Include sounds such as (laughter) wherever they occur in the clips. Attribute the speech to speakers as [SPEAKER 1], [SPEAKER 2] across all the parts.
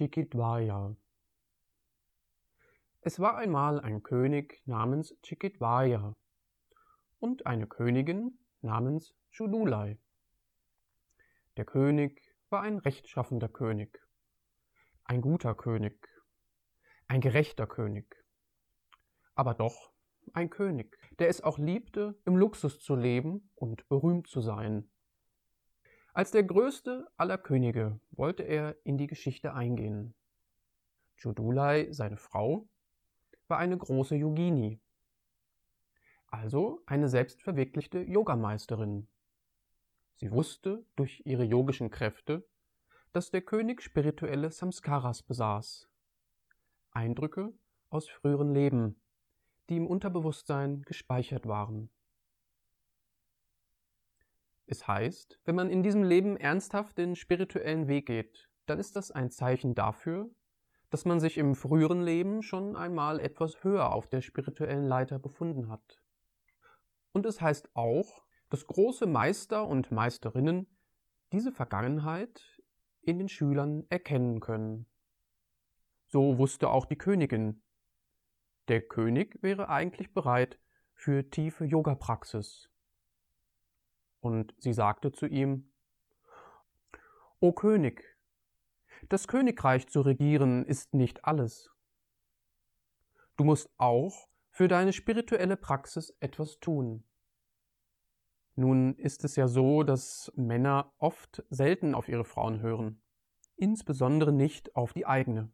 [SPEAKER 1] Chikitwaya. Es war einmal ein König namens Chikitwaya und eine Königin namens Chudulai. Der König war ein rechtschaffender König, ein guter König, ein gerechter König, aber doch ein König, der es auch liebte, im Luxus zu leben und berühmt zu sein. Als der größte aller Könige wollte er in die Geschichte eingehen. Jodulai, seine Frau, war eine große Yogini, also eine selbstverwirklichte Yogameisterin. Sie wusste durch ihre yogischen Kräfte, dass der König spirituelle Samskaras besaß, Eindrücke aus früheren Leben, die im Unterbewusstsein gespeichert waren. Es heißt, wenn man in diesem Leben ernsthaft den spirituellen Weg geht, dann ist das ein Zeichen dafür, dass man sich im früheren Leben schon einmal etwas höher auf der spirituellen Leiter befunden hat. Und es heißt auch, dass große Meister und Meisterinnen diese Vergangenheit in den Schülern erkennen können. So wusste auch die Königin. Der König wäre eigentlich bereit für tiefe Yoga-Praxis und sie sagte zu ihm O König, das Königreich zu regieren ist nicht alles. Du musst auch für deine spirituelle Praxis etwas tun. Nun ist es ja so, dass Männer oft selten auf ihre Frauen hören, insbesondere nicht auf die eigene.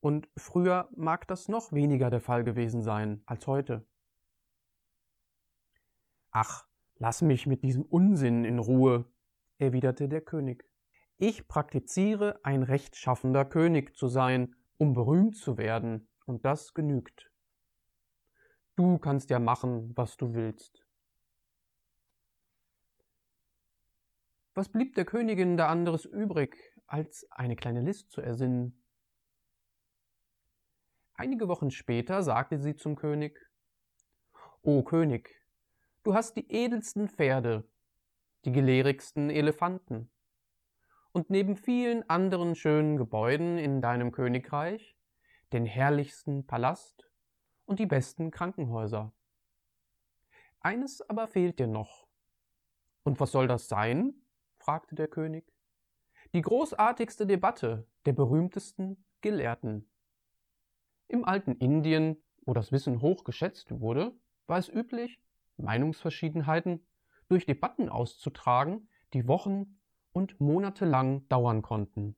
[SPEAKER 1] Und früher mag das noch weniger der Fall gewesen sein als heute. Ach, Lass mich mit diesem Unsinn in Ruhe, erwiderte der König. Ich praktiziere ein rechtschaffender König zu sein, um berühmt zu werden, und das genügt. Du kannst ja machen, was du willst. Was blieb der Königin da anderes übrig, als eine kleine List zu ersinnen? Einige Wochen später sagte sie zum König O König, Du hast die edelsten Pferde, die gelehrigsten Elefanten. Und neben vielen anderen schönen Gebäuden in deinem Königreich den herrlichsten Palast und die besten Krankenhäuser. Eines aber fehlt dir noch. Und was soll das sein? fragte der König. Die großartigste Debatte der berühmtesten Gelehrten. Im alten Indien, wo das Wissen hoch geschätzt wurde, war es üblich, Meinungsverschiedenheiten durch Debatten auszutragen, die Wochen und Monate lang dauern konnten.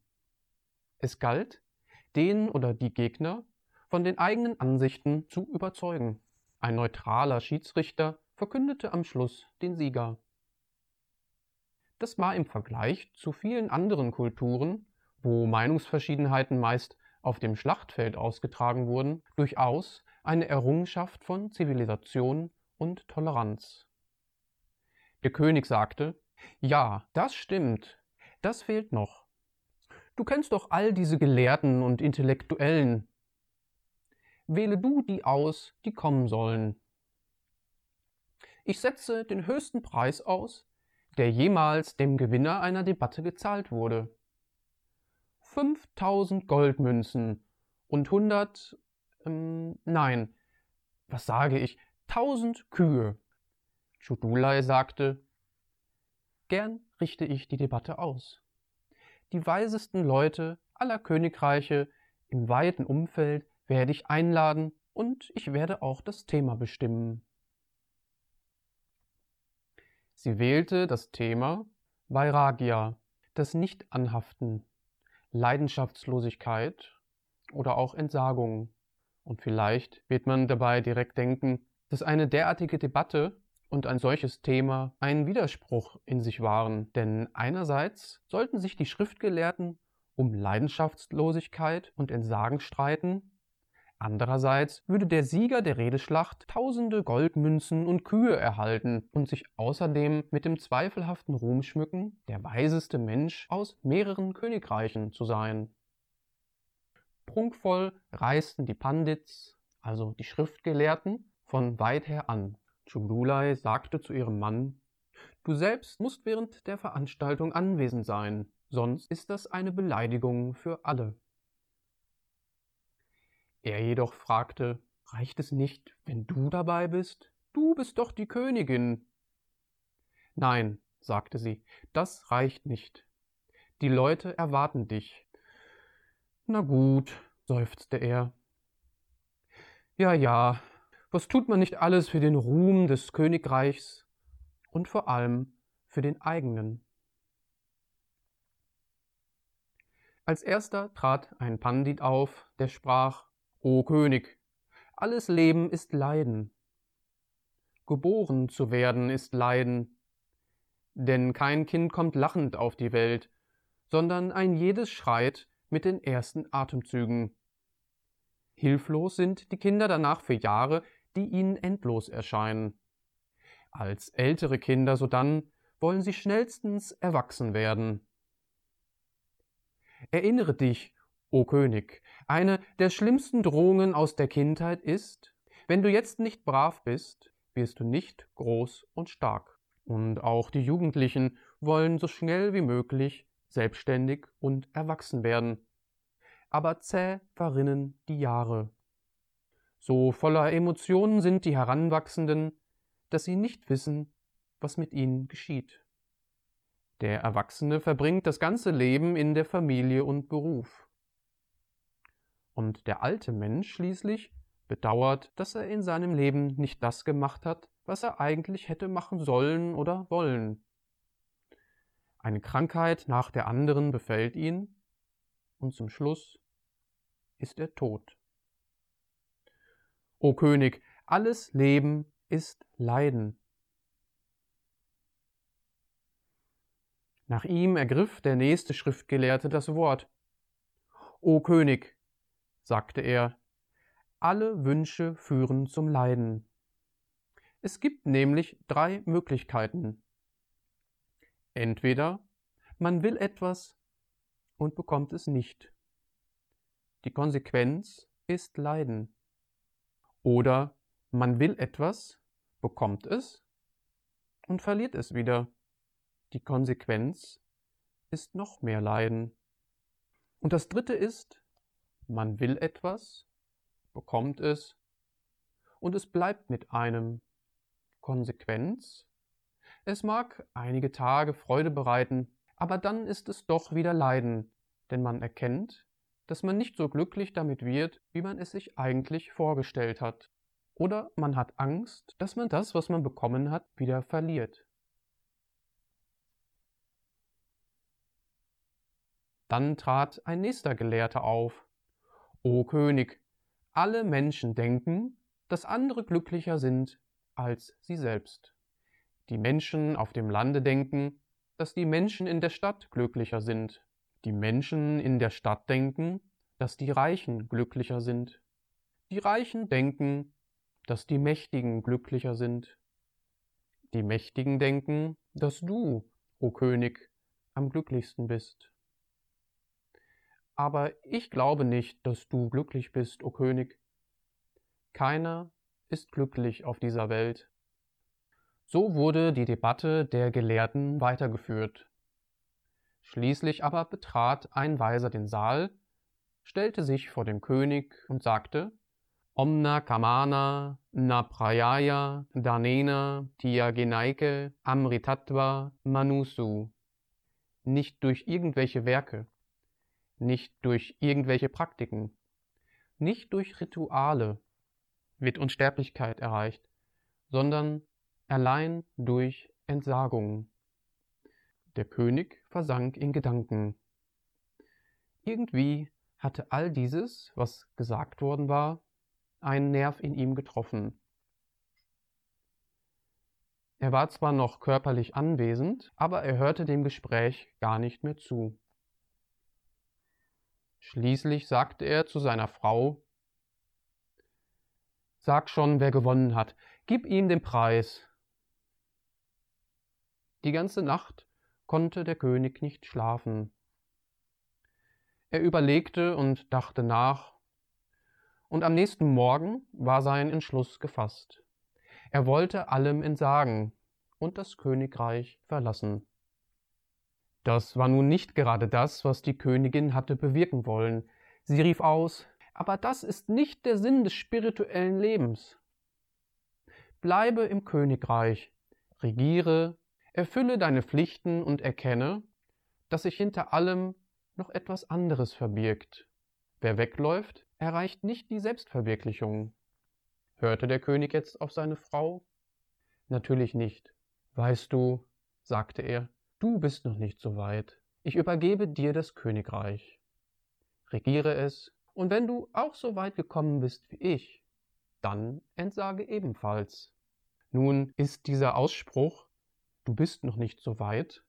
[SPEAKER 1] Es galt, den oder die Gegner von den eigenen Ansichten zu überzeugen. Ein neutraler Schiedsrichter verkündete am Schluss den Sieger. Das war im Vergleich zu vielen anderen Kulturen, wo Meinungsverschiedenheiten meist auf dem Schlachtfeld ausgetragen wurden, durchaus eine Errungenschaft von Zivilisation und Toleranz. Der König sagte, ja, das stimmt, das fehlt noch. Du kennst doch all diese Gelehrten und Intellektuellen. Wähle du die aus, die kommen sollen. Ich setze den höchsten Preis aus, der jemals dem Gewinner einer Debatte gezahlt wurde. 5000 Goldmünzen und 100, ähm, nein, was sage ich, tausend Kühe. Chudulai sagte, Gern richte ich die Debatte aus. Die weisesten Leute aller Königreiche im weiten Umfeld werde ich einladen und ich werde auch das Thema bestimmen. Sie wählte das Thema Vairagya, das Nichtanhaften, Leidenschaftslosigkeit oder auch Entsagung. Und vielleicht wird man dabei direkt denken, dass eine derartige Debatte und ein solches Thema ein Widerspruch in sich waren, denn einerseits sollten sich die Schriftgelehrten um Leidenschaftslosigkeit und Entsagen streiten, andererseits würde der Sieger der Redeschlacht tausende Goldmünzen und Kühe erhalten und sich außerdem mit dem zweifelhaften Ruhm schmücken, der weiseste Mensch aus mehreren Königreichen zu sein. Prunkvoll reisten die Pandits, also die Schriftgelehrten, von weit her an. Chululai sagte zu ihrem Mann, Du selbst musst während der Veranstaltung anwesend sein, sonst ist das eine Beleidigung für alle. Er jedoch fragte, reicht es nicht, wenn du dabei bist? Du bist doch die Königin. Nein, sagte sie, das reicht nicht. Die Leute erwarten dich. Na gut, seufzte er. Ja, ja, was tut man nicht alles für den Ruhm des Königreichs und vor allem für den eigenen? Als erster trat ein Pandit auf, der sprach O König, alles Leben ist Leiden. Geboren zu werden ist Leiden, denn kein Kind kommt lachend auf die Welt, sondern ein jedes schreit mit den ersten Atemzügen. Hilflos sind die Kinder danach für Jahre, die ihnen endlos erscheinen. Als ältere Kinder sodann wollen sie schnellstens erwachsen werden. Erinnere dich, o König, eine der schlimmsten Drohungen aus der Kindheit ist, wenn du jetzt nicht brav bist, wirst du nicht groß und stark. Und auch die Jugendlichen wollen so schnell wie möglich selbstständig und erwachsen werden. Aber zäh verrinnen die Jahre. So voller Emotionen sind die Heranwachsenden, dass sie nicht wissen, was mit ihnen geschieht. Der Erwachsene verbringt das ganze Leben in der Familie und Beruf. Und der alte Mensch schließlich bedauert, dass er in seinem Leben nicht das gemacht hat, was er eigentlich hätte machen sollen oder wollen. Eine Krankheit nach der anderen befällt ihn, und zum Schluss ist er tot. O König, alles Leben ist Leiden. Nach ihm ergriff der nächste Schriftgelehrte das Wort. O König, sagte er, alle Wünsche führen zum Leiden. Es gibt nämlich drei Möglichkeiten. Entweder man will etwas und bekommt es nicht. Die Konsequenz ist Leiden. Oder man will etwas, bekommt es und verliert es wieder. Die Konsequenz ist noch mehr Leiden. Und das Dritte ist, man will etwas, bekommt es und es bleibt mit einem. Konsequenz? Es mag einige Tage Freude bereiten, aber dann ist es doch wieder Leiden, denn man erkennt, dass man nicht so glücklich damit wird, wie man es sich eigentlich vorgestellt hat. Oder man hat Angst, dass man das, was man bekommen hat, wieder verliert. Dann trat ein nächster Gelehrter auf. O König, alle Menschen denken, dass andere glücklicher sind als sie selbst. Die Menschen auf dem Lande denken, dass die Menschen in der Stadt glücklicher sind die Menschen in der Stadt denken, dass die Reichen glücklicher sind. Die Reichen denken, dass die Mächtigen glücklicher sind. Die Mächtigen denken, dass du, o König, am glücklichsten bist. Aber ich glaube nicht, dass du glücklich bist, o König. Keiner ist glücklich auf dieser Welt. So wurde die Debatte der Gelehrten weitergeführt. Schließlich aber betrat ein Weiser den Saal, stellte sich vor dem König und sagte Omna Kamana Naprayaya Danena Tiyagenaike Amritattva Manusu. Nicht durch irgendwelche Werke, nicht durch irgendwelche Praktiken, nicht durch Rituale wird Unsterblichkeit erreicht, sondern allein durch Entsagungen. Der König versank in Gedanken. Irgendwie hatte all dieses, was gesagt worden war, einen Nerv in ihm getroffen. Er war zwar noch körperlich anwesend, aber er hörte dem Gespräch gar nicht mehr zu. Schließlich sagte er zu seiner Frau Sag schon, wer gewonnen hat, gib ihm den Preis. Die ganze Nacht konnte der König nicht schlafen. Er überlegte und dachte nach, und am nächsten Morgen war sein Entschluss gefasst. Er wollte allem entsagen, und das Königreich verlassen. Das war nun nicht gerade das, was die Königin hatte bewirken wollen. Sie rief aus Aber das ist nicht der Sinn des spirituellen Lebens. Bleibe im Königreich, regiere, erfülle deine Pflichten und erkenne, dass sich hinter allem noch etwas anderes verbirgt. Wer wegläuft, erreicht nicht die Selbstverwirklichung. Hörte der König jetzt auf seine Frau? Natürlich nicht. Weißt du, sagte er, du bist noch nicht so weit. Ich übergebe dir das Königreich. Regiere es, und wenn du auch so weit gekommen bist wie ich, dann entsage ebenfalls. Nun ist dieser Ausspruch, du bist noch nicht so weit,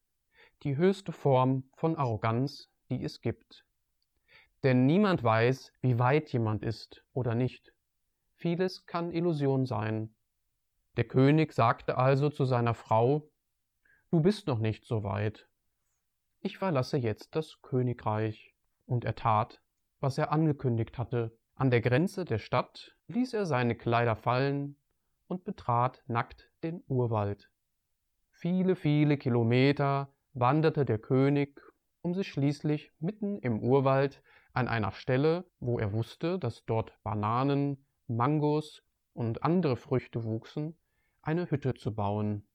[SPEAKER 1] die höchste Form von Arroganz, die es gibt. Denn niemand weiß, wie weit jemand ist oder nicht. Vieles kann Illusion sein. Der König sagte also zu seiner Frau, Du bist noch nicht so weit. Ich verlasse jetzt das Königreich. Und er tat, was er angekündigt hatte. An der Grenze der Stadt ließ er seine Kleider fallen und betrat nackt den Urwald. Viele, viele Kilometer wanderte der König, um sich schließlich mitten im Urwald an einer Stelle, wo er wusste, dass dort Bananen, Mangos und andere Früchte wuchsen, eine Hütte zu bauen.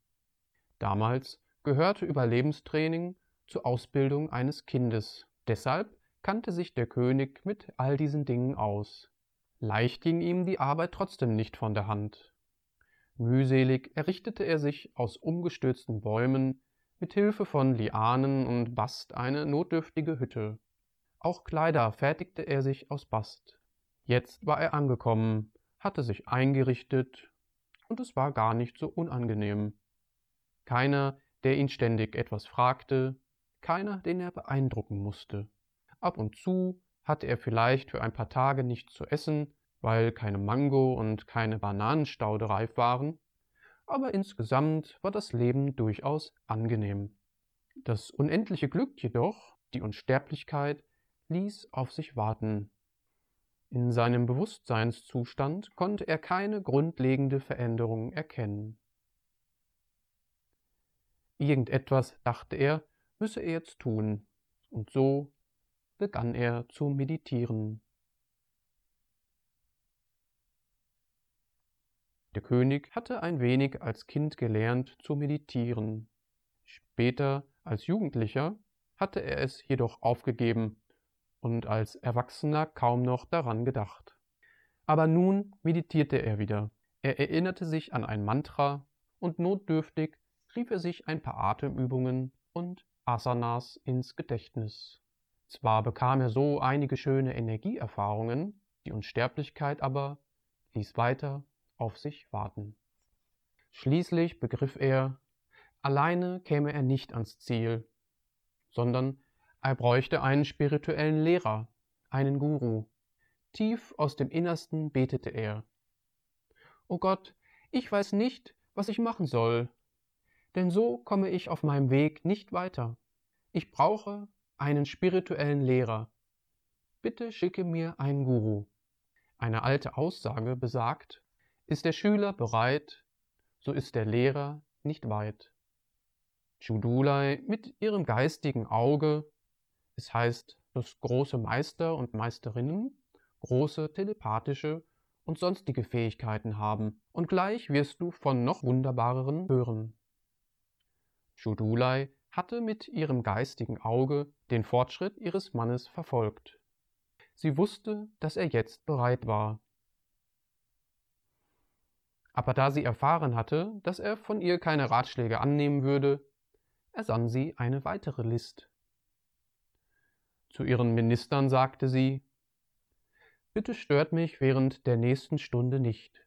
[SPEAKER 1] Damals gehörte Überlebenstraining zur Ausbildung eines Kindes. Deshalb kannte sich der König mit all diesen Dingen aus. Leicht ging ihm die Arbeit trotzdem nicht von der Hand. Mühselig errichtete er sich aus umgestürzten Bäumen mit Hilfe von Lianen und Bast eine notdürftige Hütte. Auch Kleider fertigte er sich aus Bast. Jetzt war er angekommen, hatte sich eingerichtet, und es war gar nicht so unangenehm. Keiner der ihn ständig etwas fragte, keiner, den er beeindrucken musste. Ab und zu hatte er vielleicht für ein paar Tage nichts zu essen, weil keine Mango und keine Bananenstaude reif waren, aber insgesamt war das Leben durchaus angenehm. Das unendliche Glück jedoch, die Unsterblichkeit, ließ auf sich warten. In seinem Bewusstseinszustand konnte er keine grundlegende Veränderung erkennen. Irgendetwas, dachte er, müsse er jetzt tun, und so begann er zu meditieren. Der König hatte ein wenig als Kind gelernt zu meditieren. Später als Jugendlicher hatte er es jedoch aufgegeben und als Erwachsener kaum noch daran gedacht. Aber nun meditierte er wieder. Er erinnerte sich an ein Mantra und notdürftig rief er sich ein paar Atemübungen und Asanas ins Gedächtnis. Zwar bekam er so einige schöne Energieerfahrungen, die Unsterblichkeit aber ließ weiter auf sich warten. Schließlich begriff er, alleine käme er nicht ans Ziel, sondern er bräuchte einen spirituellen Lehrer, einen Guru. Tief aus dem Innersten betete er. O Gott, ich weiß nicht, was ich machen soll, denn so komme ich auf meinem Weg nicht weiter. Ich brauche einen spirituellen Lehrer. Bitte schicke mir einen Guru. Eine alte Aussage besagt, ist der Schüler bereit, so ist der Lehrer nicht weit. Chudulai mit ihrem geistigen Auge, es heißt, dass große Meister und Meisterinnen große telepathische und sonstige Fähigkeiten haben, und gleich wirst du von noch wunderbareren hören. Chudulai hatte mit ihrem geistigen Auge den Fortschritt ihres Mannes verfolgt. Sie wusste, dass er jetzt bereit war. Aber da sie erfahren hatte, dass er von ihr keine Ratschläge annehmen würde, ersann sie eine weitere List. Zu ihren Ministern sagte sie Bitte stört mich während der nächsten Stunde nicht.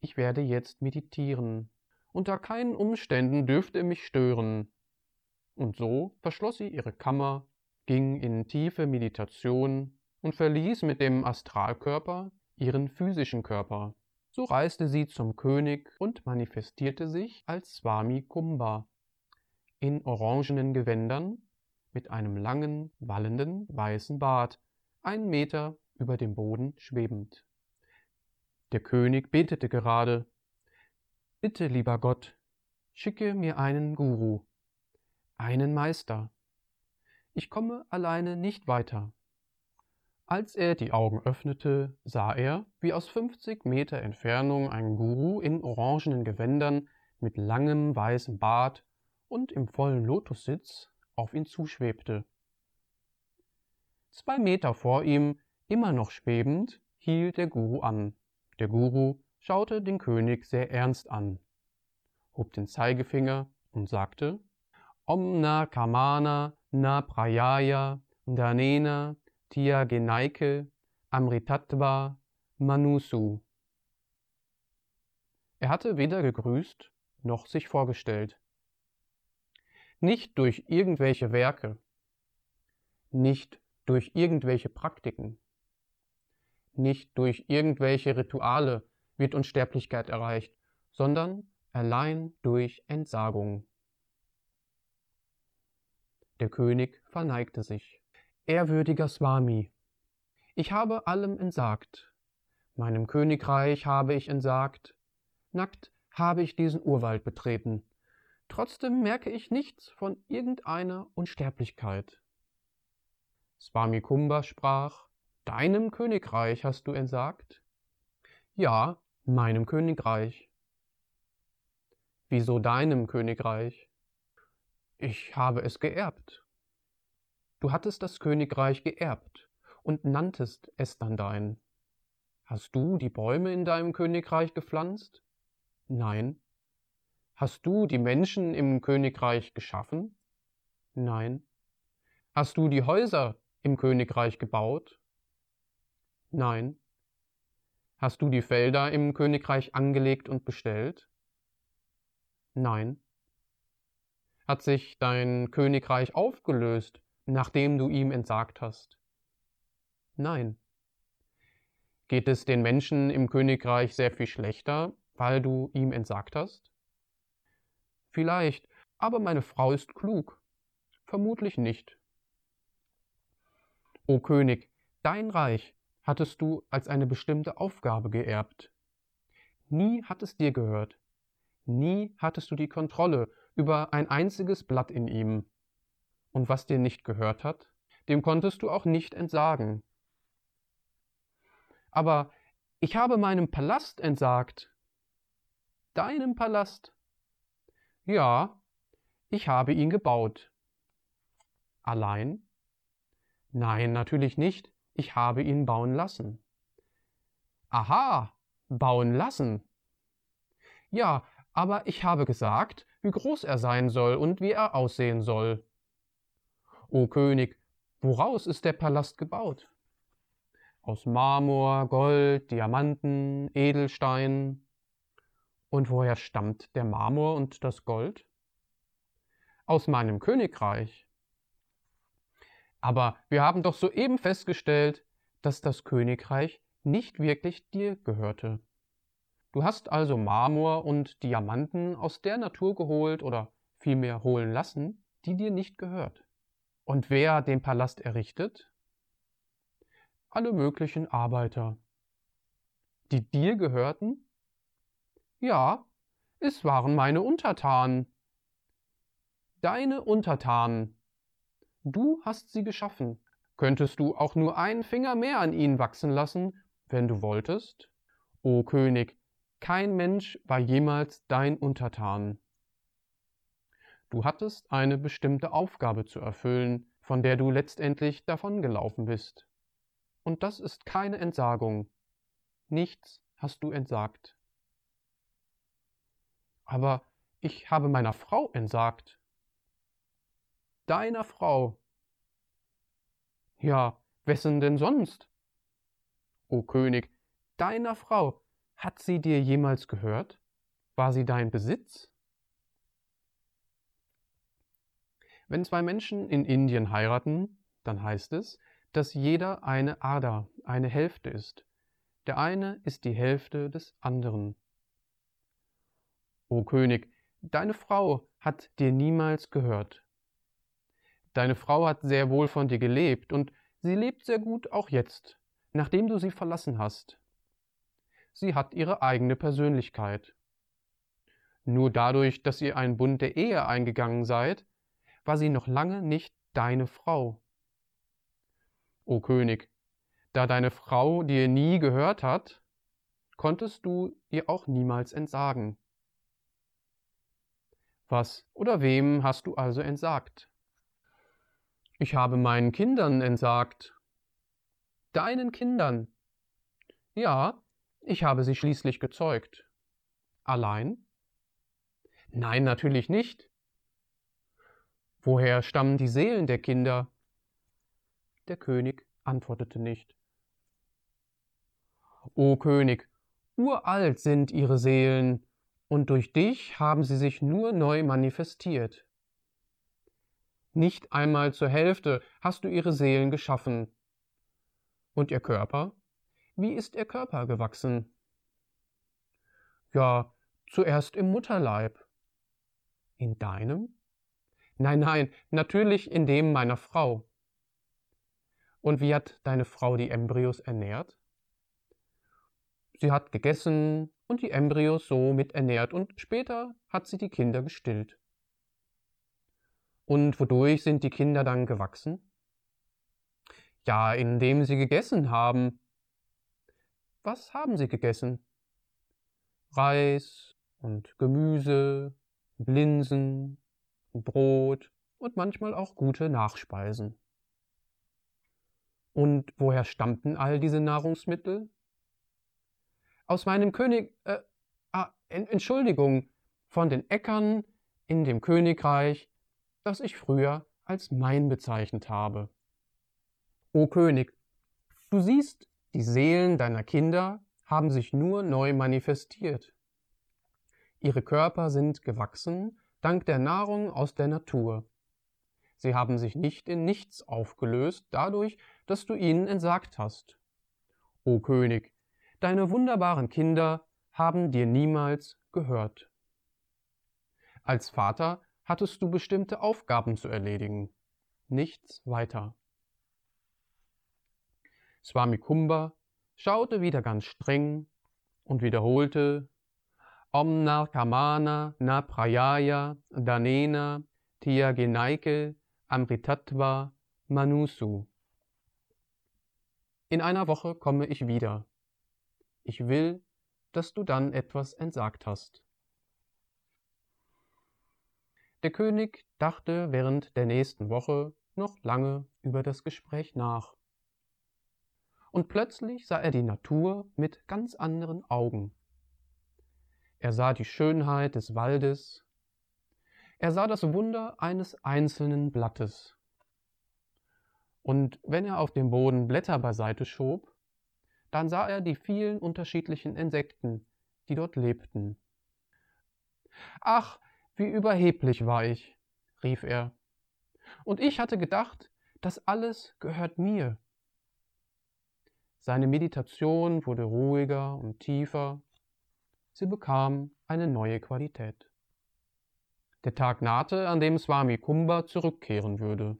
[SPEAKER 1] Ich werde jetzt meditieren. Unter keinen Umständen dürfte er mich stören. Und so verschloss sie ihre Kammer, ging in tiefe Meditation und verließ mit dem Astralkörper ihren physischen Körper. So reiste sie zum König und manifestierte sich als Swami Kumba in orangenen Gewändern mit einem langen, wallenden, weißen Bart, einen Meter über dem Boden schwebend. Der König betete gerade Bitte, lieber Gott, schicke mir einen Guru, einen Meister. Ich komme alleine nicht weiter. Als er die Augen öffnete, sah er, wie aus 50 Meter Entfernung ein Guru in orangenen Gewändern mit langem weißem Bart und im vollen Lotussitz auf ihn zuschwebte. Zwei Meter vor ihm, immer noch schwebend, hielt der Guru an. Der Guru schaute den König sehr ernst an, hob den Zeigefinger und sagte Omna Kamana Na Prayaya Danena Tia Genaike Amritatva Manusu. Er hatte weder gegrüßt noch sich vorgestellt. Nicht durch irgendwelche Werke, nicht durch irgendwelche Praktiken, nicht durch irgendwelche Rituale wird Unsterblichkeit erreicht, sondern allein durch Entsagung. Der König verneigte sich. Ehrwürdiger Swami, ich habe allem entsagt. Meinem Königreich habe ich entsagt. Nackt habe ich diesen Urwald betreten. Trotzdem merke ich nichts von irgendeiner Unsterblichkeit. Swami Kumba sprach, Deinem Königreich hast du entsagt? Ja, meinem Königreich. Wieso deinem Königreich? Ich habe es geerbt. Du hattest das Königreich geerbt und nanntest es dann dein. Hast du die Bäume in deinem Königreich gepflanzt? Nein. Hast du die Menschen im Königreich geschaffen? Nein. Hast du die Häuser im Königreich gebaut? Nein. Hast du die Felder im Königreich angelegt und bestellt? Nein. Hat sich dein Königreich aufgelöst, nachdem du ihm entsagt hast? Nein. Geht es den Menschen im Königreich sehr viel schlechter, weil du ihm entsagt hast? Vielleicht, aber meine Frau ist klug. Vermutlich nicht. O König, dein Reich hattest du als eine bestimmte Aufgabe geerbt. Nie hat es dir gehört. Nie hattest du die Kontrolle über ein einziges Blatt in ihm. Und was dir nicht gehört hat, dem konntest du auch nicht entsagen. Aber ich habe meinem Palast entsagt. Deinem Palast? Ja, ich habe ihn gebaut. Allein? Nein, natürlich nicht. Ich habe ihn bauen lassen. Aha, bauen lassen. Ja, aber ich habe gesagt, wie groß er sein soll und wie er aussehen soll. O König, woraus ist der Palast gebaut? Aus Marmor, Gold, Diamanten, Edelstein. Und woher stammt der Marmor und das Gold? Aus meinem Königreich. Aber wir haben doch soeben festgestellt, dass das Königreich nicht wirklich dir gehörte. Du hast also Marmor und Diamanten aus der Natur geholt oder vielmehr holen lassen, die dir nicht gehört. Und wer den Palast errichtet? Alle möglichen Arbeiter. Die dir gehörten? Ja, es waren meine Untertanen. Deine Untertanen. Du hast sie geschaffen. Könntest du auch nur einen Finger mehr an ihnen wachsen lassen, wenn du wolltest? O König, kein Mensch war jemals dein Untertan. Du hattest eine bestimmte Aufgabe zu erfüllen, von der du letztendlich davongelaufen bist. Und das ist keine Entsagung. Nichts hast du entsagt. Aber ich habe meiner Frau entsagt. Deiner Frau. Ja, wessen denn sonst? O König, deiner Frau, hat sie dir jemals gehört? War sie dein Besitz? Wenn zwei Menschen in Indien heiraten, dann heißt es, dass jeder eine Ada, eine Hälfte ist. Der eine ist die Hälfte des anderen. O König, deine Frau hat dir niemals gehört. Deine Frau hat sehr wohl von dir gelebt und sie lebt sehr gut auch jetzt, nachdem du sie verlassen hast sie hat ihre eigene Persönlichkeit. Nur dadurch, dass ihr einen Bund der Ehe eingegangen seid, war sie noch lange nicht deine Frau. O König, da deine Frau dir nie gehört hat, konntest du ihr auch niemals entsagen. Was oder wem hast du also entsagt? Ich habe meinen Kindern entsagt. Deinen Kindern? Ja, ich habe sie schließlich gezeugt. Allein? Nein, natürlich nicht. Woher stammen die Seelen der Kinder? Der König antwortete nicht. O König, uralt sind ihre Seelen, und durch dich haben sie sich nur neu manifestiert. Nicht einmal zur Hälfte hast du ihre Seelen geschaffen. Und ihr Körper? Wie ist ihr Körper gewachsen? Ja, zuerst im Mutterleib. In deinem? Nein, nein, natürlich in dem meiner Frau. Und wie hat deine Frau die Embryos ernährt? Sie hat gegessen und die Embryos so mit ernährt und später hat sie die Kinder gestillt. Und wodurch sind die Kinder dann gewachsen? Ja, indem sie gegessen haben. Was haben sie gegessen? Reis und Gemüse, Linsen, Brot und manchmal auch gute Nachspeisen. Und woher stammten all diese Nahrungsmittel? Aus meinem König, äh, ah, Entschuldigung, von den Äckern in dem Königreich, das ich früher als mein bezeichnet habe. O König, du siehst, die Seelen deiner Kinder haben sich nur neu manifestiert. Ihre Körper sind gewachsen dank der Nahrung aus der Natur. Sie haben sich nicht in nichts aufgelöst, dadurch, dass du ihnen entsagt hast. O König, deine wunderbaren Kinder haben dir niemals gehört. Als Vater hattest du bestimmte Aufgaben zu erledigen, nichts weiter. Swami Kumba schaute wieder ganz streng und wiederholte Om Narkamana Na Prayaya Danena Tiyagenaike Amritattva Manusu. In einer Woche komme ich wieder. Ich will, dass du dann etwas entsagt hast. Der König dachte während der nächsten Woche noch lange über das Gespräch nach. Und plötzlich sah er die Natur mit ganz anderen Augen. Er sah die Schönheit des Waldes. Er sah das Wunder eines einzelnen Blattes. Und wenn er auf dem Boden Blätter beiseite schob, dann sah er die vielen unterschiedlichen Insekten, die dort lebten. Ach, wie überheblich war ich, rief er. Und ich hatte gedacht, das alles gehört mir. Seine Meditation wurde ruhiger und tiefer, Sie bekam eine neue Qualität. Der Tag nahte, an dem Swami Kumba zurückkehren würde.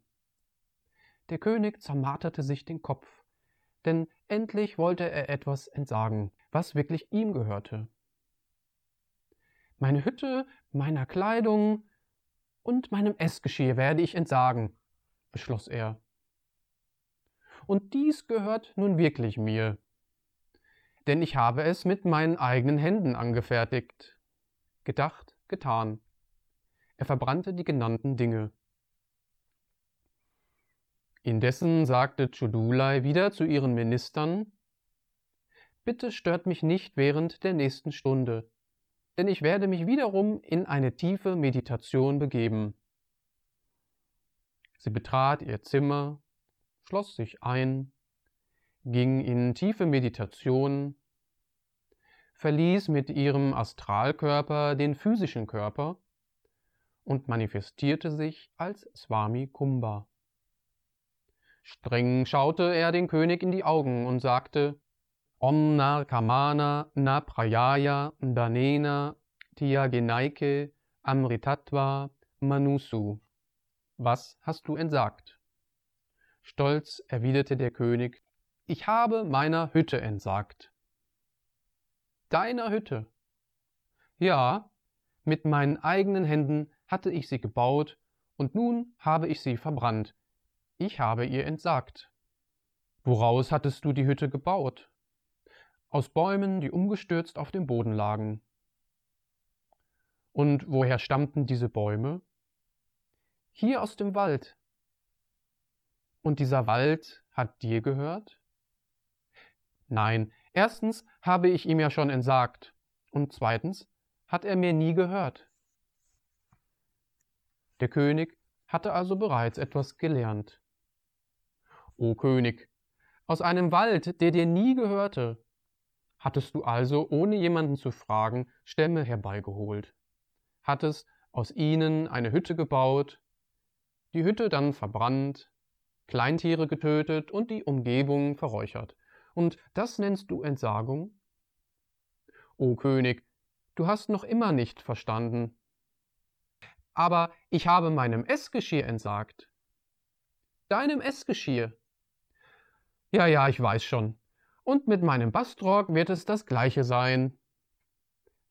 [SPEAKER 1] Der König zermarterte sich den Kopf, denn endlich wollte er etwas entsagen, was wirklich ihm gehörte. Meine Hütte, meiner Kleidung und meinem Essgeschirr werde ich entsagen, beschloss er. Und dies gehört nun wirklich mir, denn ich habe es mit meinen eigenen Händen angefertigt. Gedacht, getan. Er verbrannte die genannten Dinge. Indessen sagte Chudulai wieder zu ihren Ministern Bitte stört mich nicht während der nächsten Stunde, denn ich werde mich wiederum in eine tiefe Meditation begeben. Sie betrat ihr Zimmer, schloss sich ein ging in tiefe Meditation, verließ mit ihrem Astralkörper den physischen Körper und manifestierte sich als Swami Kumba. Streng schaute er den König in die Augen und sagte Om Narkamana Na Prayaya Danena Tiyagenaike Amritattva Manusu. Was hast du entsagt? Stolz erwiderte der König ich habe meiner Hütte entsagt. Deiner Hütte? Ja, Mit meinen eigenen Händen hatte ich sie gebaut, und nun habe ich sie verbrannt. Ich habe ihr entsagt. Woraus hattest du die Hütte gebaut? Aus Bäumen, die umgestürzt auf dem Boden lagen. Und woher stammten diese Bäume? Hier aus dem Wald. Und dieser Wald hat dir gehört? Nein, erstens habe ich ihm ja schon entsagt, und zweitens hat er mir nie gehört. Der König hatte also bereits etwas gelernt. O König, aus einem Wald, der dir nie gehörte, hattest du also, ohne jemanden zu fragen, Stämme herbeigeholt hattest aus ihnen eine Hütte gebaut, die Hütte dann verbrannt, Kleintiere getötet und die Umgebung verräuchert. Und das nennst du Entsagung? O König, du hast noch immer nicht verstanden. Aber ich habe meinem Essgeschirr entsagt. Deinem Essgeschirr? Ja, ja, ich weiß schon. Und mit meinem Bastrock wird es das gleiche sein.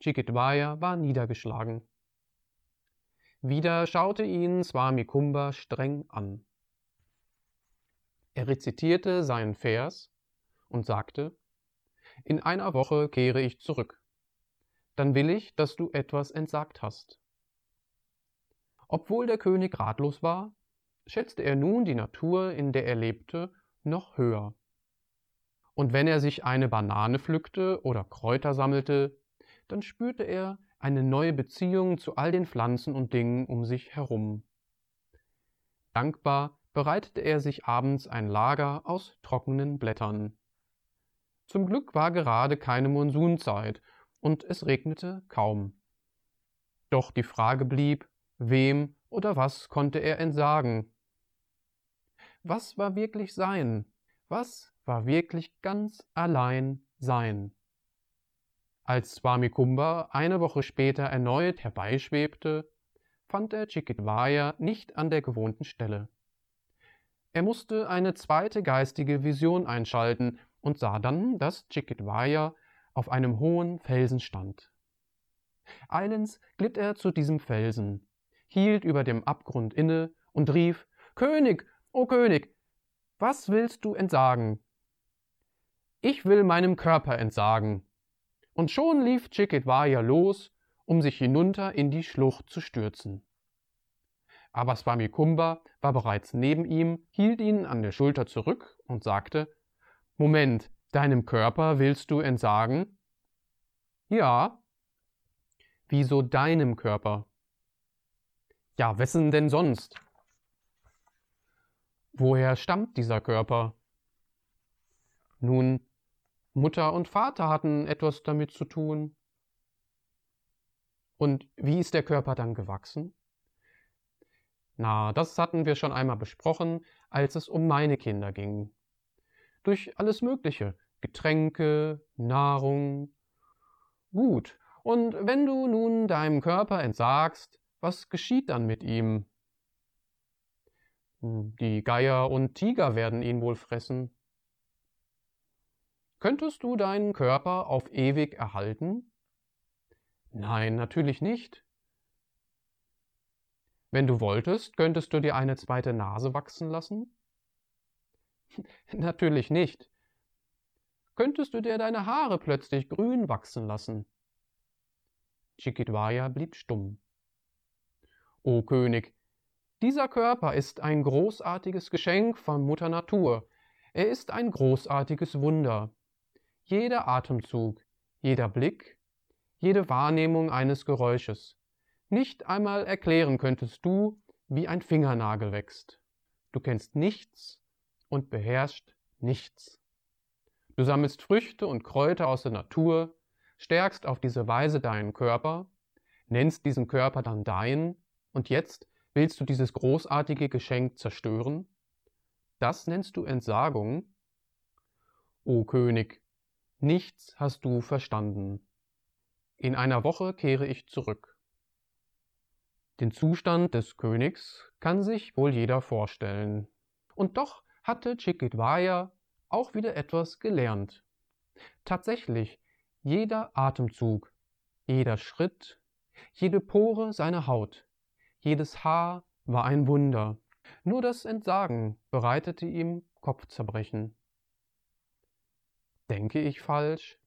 [SPEAKER 1] Chikitwaya war niedergeschlagen. Wieder schaute ihn Swami Kumba streng an. Er rezitierte seinen Vers und sagte, In einer Woche kehre ich zurück. Dann will ich, dass du etwas entsagt hast. Obwohl der König ratlos war, schätzte er nun die Natur, in der er lebte, noch höher. Und wenn er sich eine Banane pflückte oder Kräuter sammelte, dann spürte er, eine neue Beziehung zu all den Pflanzen und Dingen um sich herum. Dankbar bereitete er sich abends ein Lager aus trockenen Blättern. Zum Glück war gerade keine Monsunzeit und es regnete kaum. Doch die Frage blieb, wem oder was konnte er entsagen? Was war wirklich sein? Was war wirklich ganz allein sein? Als Swami Kumba eine Woche später erneut herbeischwebte, fand er Chikitwaya nicht an der gewohnten Stelle. Er musste eine zweite geistige Vision einschalten und sah dann, dass Chikitwaya auf einem hohen Felsen stand. Eilends glitt er zu diesem Felsen, hielt über dem Abgrund inne und rief König, o König, was willst du entsagen? Ich will meinem Körper entsagen, und schon lief Chikitwaya los, um sich hinunter in die Schlucht zu stürzen. Aber Swami Kumba war bereits neben ihm, hielt ihn an der Schulter zurück und sagte Moment, deinem Körper willst du entsagen? Ja. Wieso deinem Körper? Ja, wessen denn sonst? Woher stammt dieser Körper? Nun, Mutter und Vater hatten etwas damit zu tun. Und wie ist der Körper dann gewachsen? Na, das hatten wir schon einmal besprochen, als es um meine Kinder ging. Durch alles Mögliche. Getränke, Nahrung. Gut. Und wenn du nun deinem Körper entsagst, was geschieht dann mit ihm? Hm, die Geier und Tiger werden ihn wohl fressen. Könntest du deinen Körper auf ewig erhalten? Nein, natürlich nicht. Wenn du wolltest, könntest du dir eine zweite Nase wachsen lassen? (laughs) natürlich nicht. Könntest du dir deine Haare plötzlich grün wachsen lassen? Chikitwaya blieb stumm. O König, dieser Körper ist ein großartiges Geschenk von Mutter Natur. Er ist ein großartiges Wunder jeder Atemzug, jeder Blick, jede Wahrnehmung eines Geräusches. Nicht einmal erklären könntest du, wie ein Fingernagel wächst. Du kennst nichts und beherrschst nichts. Du sammelst Früchte und Kräuter aus der Natur, stärkst auf diese Weise deinen Körper, nennst diesen Körper dann dein, und jetzt willst du dieses großartige Geschenk zerstören? Das nennst du Entsagung? O König, Nichts hast du verstanden. In einer Woche kehre ich zurück. Den Zustand des Königs kann sich wohl jeder vorstellen. Und doch hatte Chikitwaya auch wieder etwas gelernt. Tatsächlich, jeder Atemzug, jeder Schritt, Jede Pore seiner Haut, jedes Haar war ein Wunder. Nur das Entsagen bereitete ihm Kopfzerbrechen. Denke ich falsch?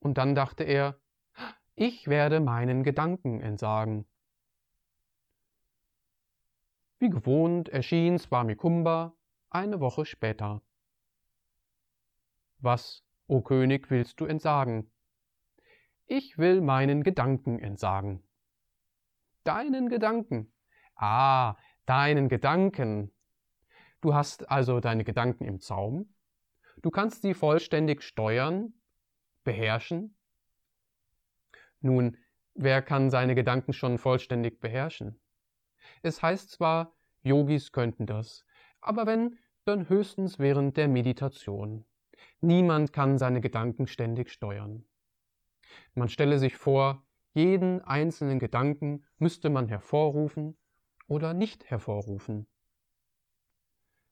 [SPEAKER 1] Und dann dachte er, ich werde meinen Gedanken entsagen. Wie gewohnt erschien Swami Kumba eine Woche später. Was, o König, willst du entsagen? Ich will meinen Gedanken entsagen. Deinen Gedanken? Ah, deinen Gedanken. Du hast also deine Gedanken im Zaum? Du kannst sie vollständig steuern, beherrschen? Nun, wer kann seine Gedanken schon vollständig beherrschen? Es heißt zwar, Yogis könnten das, aber wenn, dann höchstens während der Meditation. Niemand kann seine Gedanken ständig steuern. Man stelle sich vor, jeden einzelnen Gedanken müsste man hervorrufen oder nicht hervorrufen.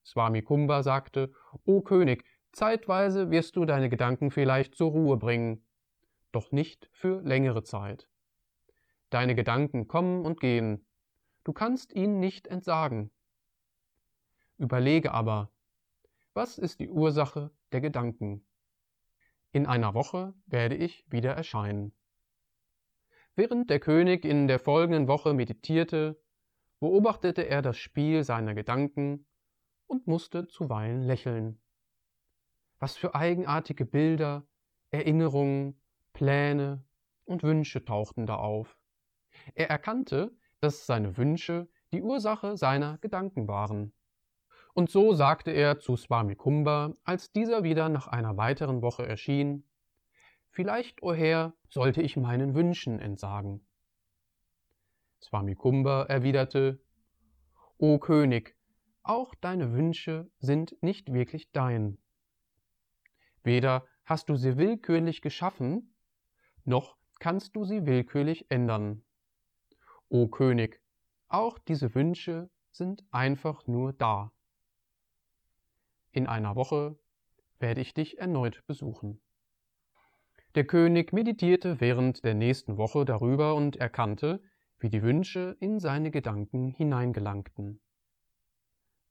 [SPEAKER 1] Swami Kumba sagte, O König, zeitweise wirst du deine Gedanken vielleicht zur Ruhe bringen, doch nicht für längere Zeit. Deine Gedanken kommen und gehen, Du kannst ihnen nicht entsagen. Überlege aber, was ist die Ursache der Gedanken? In einer Woche werde ich wieder erscheinen. Während der König in der folgenden Woche meditierte, beobachtete er das Spiel seiner Gedanken und musste zuweilen lächeln. Was für eigenartige Bilder, Erinnerungen, Pläne und Wünsche tauchten da auf. Er erkannte, dass seine Wünsche die Ursache seiner Gedanken waren. Und so sagte er zu Swami Kumba, als dieser wieder nach einer weiteren Woche erschien, Vielleicht, o oh Herr, sollte ich meinen Wünschen entsagen. Swami Kumba erwiderte, O König, auch deine Wünsche sind nicht wirklich dein. Weder hast du sie willkürlich geschaffen, noch kannst du sie willkürlich ändern. O König, auch diese Wünsche sind einfach nur da. In einer Woche werde ich dich erneut besuchen. Der König meditierte während der nächsten Woche darüber und erkannte, wie die Wünsche in seine Gedanken hineingelangten.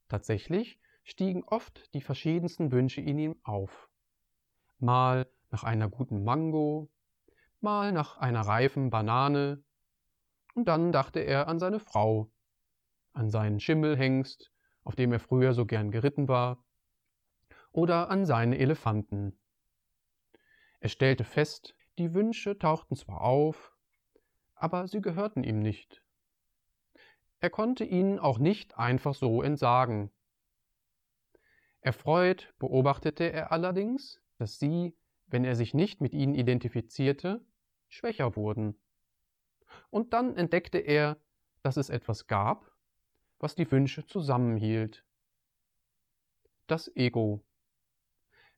[SPEAKER 1] Tatsächlich stiegen oft die verschiedensten Wünsche in ihm auf. Mal nach einer guten Mango, mal nach einer reifen Banane, und dann dachte er an seine Frau, an seinen Schimmelhengst, auf dem er früher so gern geritten war, oder an seine Elefanten. Er stellte fest, die Wünsche tauchten zwar auf, aber sie gehörten ihm nicht. Er konnte ihnen auch nicht einfach so entsagen. Erfreut beobachtete er allerdings, dass sie, wenn er sich nicht mit ihnen identifizierte, schwächer wurden. Und dann entdeckte er, dass es etwas gab, was die Wünsche zusammenhielt. Das Ego.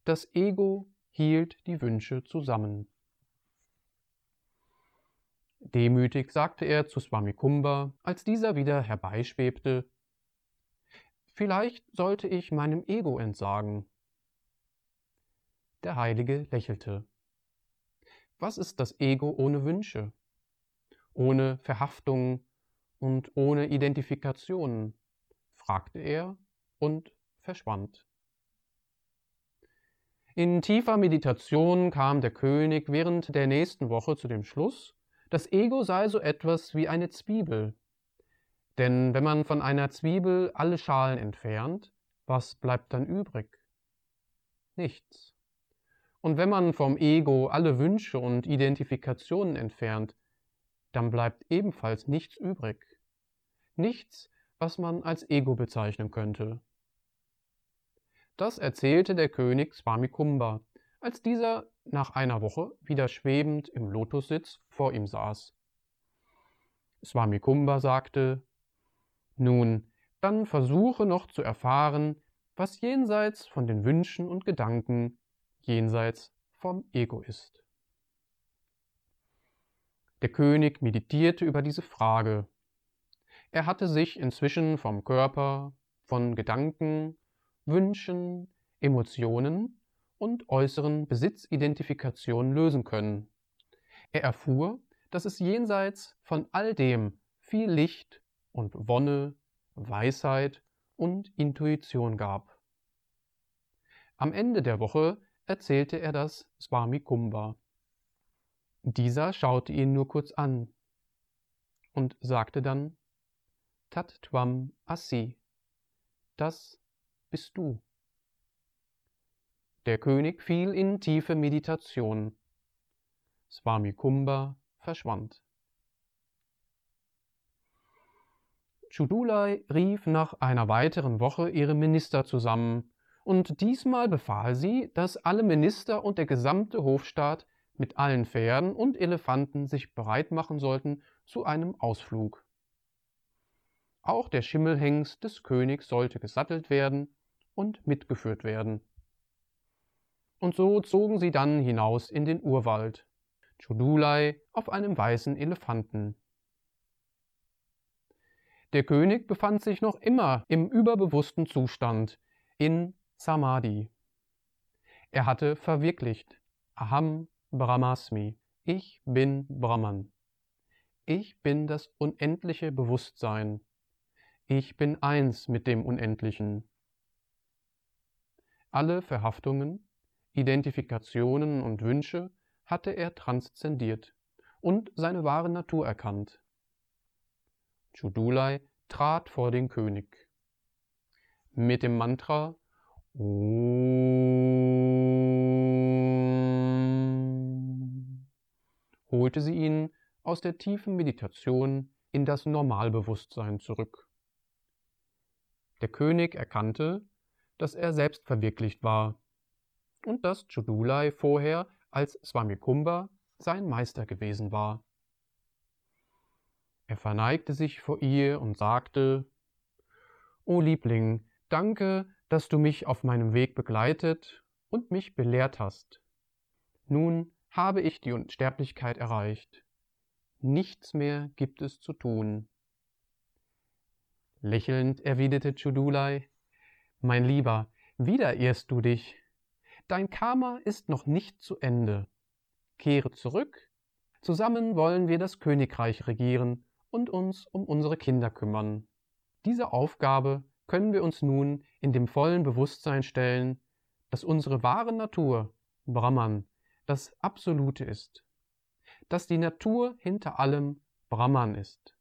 [SPEAKER 1] Das Ego hielt die Wünsche zusammen. Demütig sagte er zu Swami Kumba, als dieser wieder herbeischwebte, Vielleicht sollte ich meinem Ego entsagen. Der Heilige lächelte. Was ist das Ego ohne Wünsche? ohne Verhaftung und ohne Identifikation? fragte er und verschwand. In tiefer Meditation kam der König während der nächsten Woche zu dem Schluss, das Ego sei so etwas wie eine Zwiebel. Denn wenn man von einer Zwiebel alle Schalen entfernt, was bleibt dann übrig? Nichts. Und wenn man vom Ego alle Wünsche und Identifikationen entfernt, dann bleibt ebenfalls nichts übrig. Nichts, was man als Ego bezeichnen könnte. Das erzählte der König Swamikumba, als dieser nach einer Woche wieder schwebend im Lotussitz vor ihm saß. Swamikumba sagte, Nun, dann versuche noch zu erfahren, was jenseits von den Wünschen und Gedanken, jenseits vom Ego ist. Der König meditierte über diese Frage. Er hatte sich inzwischen vom Körper, von Gedanken, Wünschen, Emotionen und äußeren Besitzidentifikationen lösen können. Er erfuhr, dass es jenseits von all dem viel Licht und Wonne, Weisheit und Intuition gab. Am Ende der Woche erzählte er das Swami Kumba. Dieser schaute ihn nur kurz an und sagte dann Tat Tvam Asi, das bist du. Der König fiel in tiefe Meditation. Swami Kumba verschwand. Chudulai rief nach einer weiteren Woche ihre Minister zusammen, und diesmal befahl sie, dass alle Minister und der gesamte Hofstaat mit allen Pferden und Elefanten sich bereit machen sollten zu einem Ausflug. Auch der Schimmelhengst des Königs sollte gesattelt werden und mitgeführt werden und so zogen sie dann hinaus in den Urwald. Chodulai auf einem weißen Elefanten. Der König befand sich noch immer im überbewussten Zustand, in Samadhi. Er hatte verwirklicht, Aham Brahmasmi, ich bin Brahman. Ich bin das unendliche Bewusstsein. Ich bin eins mit dem Unendlichen. Alle Verhaftungen, Identifikationen und Wünsche hatte er transzendiert und seine wahre Natur erkannt. Chudulai trat vor den König. Mit dem Mantra Om holte sie ihn aus der tiefen Meditation in das Normalbewusstsein zurück. Der König erkannte, dass er selbst verwirklicht war und dass Chudulai vorher als Swamikumba sein Meister gewesen war. Er verneigte sich vor ihr und sagte O Liebling, danke, dass du mich auf meinem Weg begleitet und mich belehrt hast. Nun habe ich die Unsterblichkeit erreicht. Nichts mehr gibt es zu tun. Lächelnd erwiderte Chudulai, Mein Lieber, wieder irrst du dich. Dein Karma ist noch nicht zu Ende. Kehre zurück. Zusammen wollen wir das Königreich regieren und uns um unsere Kinder kümmern. Diese Aufgabe können wir uns nun in dem vollen Bewusstsein stellen, dass unsere wahre Natur, Brahman, das Absolute ist, dass die Natur hinter allem Brahman ist,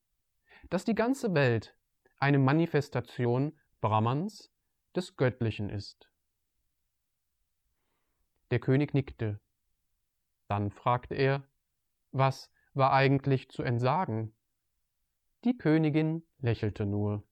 [SPEAKER 1] dass die ganze Welt eine Manifestation Brahmans, des Göttlichen ist. Der König nickte. Dann fragte er, was war eigentlich zu entsagen? Die Königin lächelte nur.